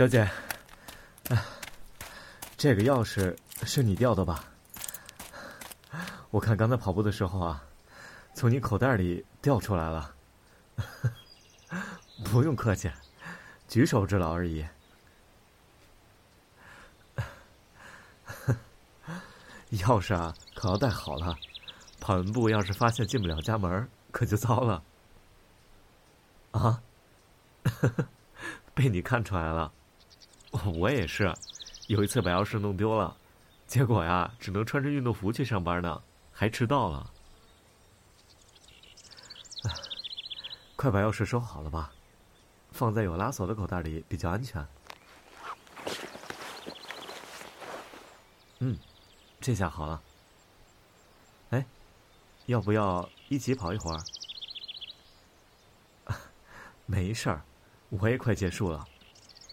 小姐，哎，这个钥匙是你掉的吧？我看刚才跑步的时候啊，从你口袋里掉出来了。不用客气，举手之劳而已。钥匙啊，可要带好了，跑完步要是发现进不了家门，可就糟了。啊，被你看出来了，我也是，有一次把钥匙弄丢了，结果呀，只能穿着运动服去上班呢，还迟到了。快把钥匙收好了吧，放在有拉锁的口袋里比较安全。嗯。这下好了，哎，要不要一起跑一会儿？没事儿，我也快结束了，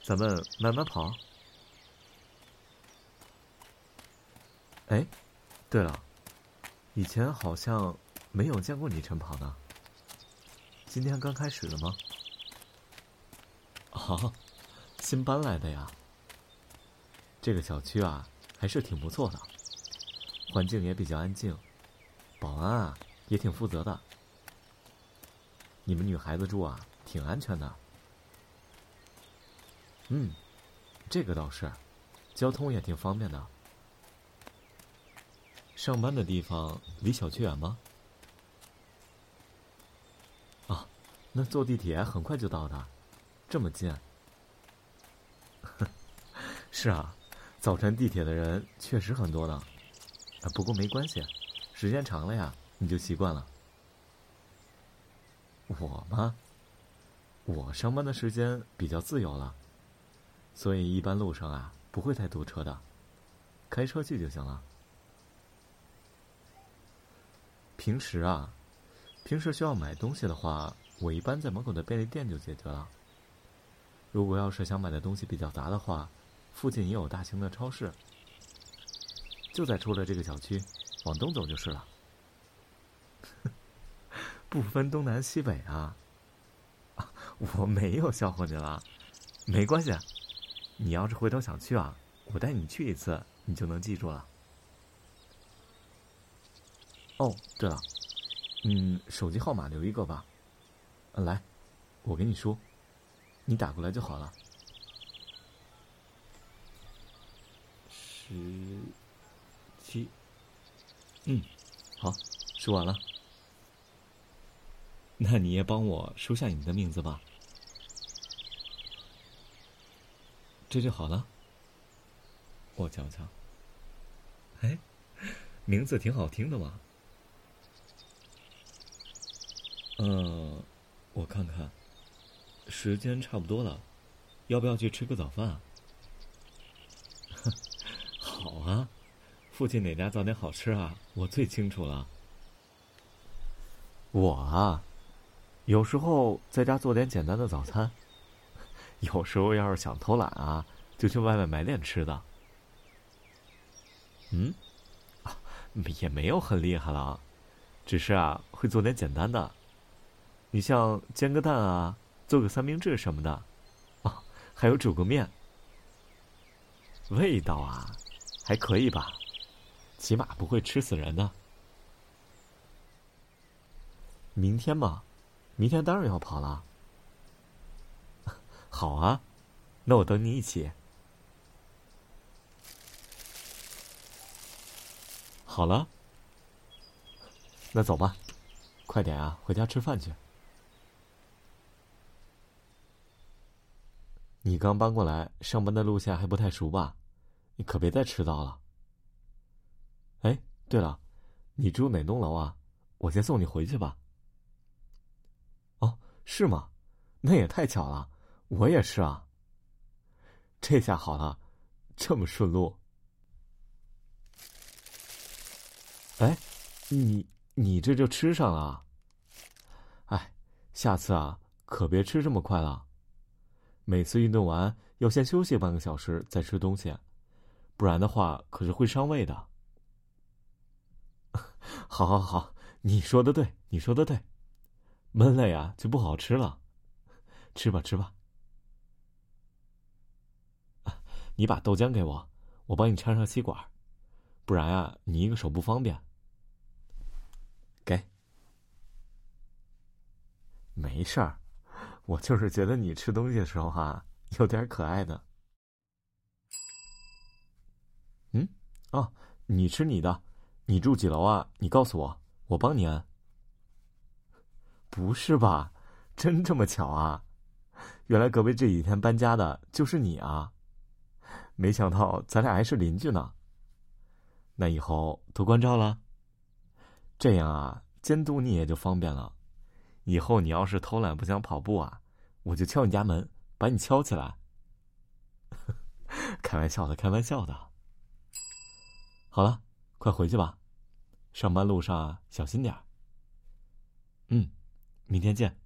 咱们慢慢跑。哎，对了，以前好像没有见过你晨跑呢，今天刚开始的吗？哦，新搬来的呀。这个小区啊，还是挺不错的。环境也比较安静，保安啊也挺负责的。你们女孩子住啊，挺安全的。嗯，这个倒是，交通也挺方便的。上班的地方离小区远吗？啊，那坐地铁很快就到的，这么近。是啊，早晨地铁的人确实很多呢。不过没关系，时间长了呀，你就习惯了。我吗？我上班的时间比较自由了，所以一般路上啊不会太堵车的，开车去就行了。平时啊，平时需要买东西的话，我一般在门口的便利店就解决了。如果要是想买的东西比较杂的话，附近也有大型的超市。就在出了这个小区，往东走就是了。不分东南西北啊！我没有笑话你了，没关系。你要是回头想去啊，我带你去一次，你就能记住了。哦，对了，嗯，手机号码留一个吧。来，我给你说，你打过来就好了。十。七，嗯，好，输完了。那你也帮我输下你的名字吧。这就好了。我瞧瞧，哎，名字挺好听的嘛。嗯，我看看，时间差不多了，要不要去吃个早饭？好啊。附近哪家早点好吃啊？我最清楚了。我啊，有时候在家做点简单的早餐，有时候要是想偷懒啊，就去外面买点吃的。嗯，啊，也没有很厉害了，只是啊，会做点简单的。你像煎个蛋啊，做个三明治什么的，哦，还有煮个面，味道啊，还可以吧。起码不会吃死人的。明天嘛，明天当然要跑了。好啊，那我等你一起。好了，那走吧，快点啊，回家吃饭去。你刚搬过来，上班的路线还不太熟吧？你可别再迟到了。哎，对了，你住哪栋楼啊？我先送你回去吧。哦，是吗？那也太巧了，我也是啊。这下好了，这么顺路。哎，你你这就吃上了？哎，下次啊，可别吃这么快了。每次运动完要先休息半个小时再吃东西，不然的话可是会伤胃的。好，好，好，你说的对，你说的对，闷了呀就不好吃了，吃吧，吃吧。你把豆浆给我，我帮你插上吸管，不然呀，你一个手不方便。给，没事儿，我就是觉得你吃东西的时候哈，有点可爱的。嗯，哦，你吃你的，你住几楼啊？你告诉我，我帮你按。不是吧？真这么巧啊？原来隔壁这几天搬家的就是你啊！没想到咱俩还是邻居呢。那以后多关照了。这样啊，监督你也就方便了。以后你要是偷懒不想跑步啊，我就敲你家门，把你敲起来。开玩笑的，开玩笑的。好了，快回去吧，上班路上小心点儿。嗯，明天见。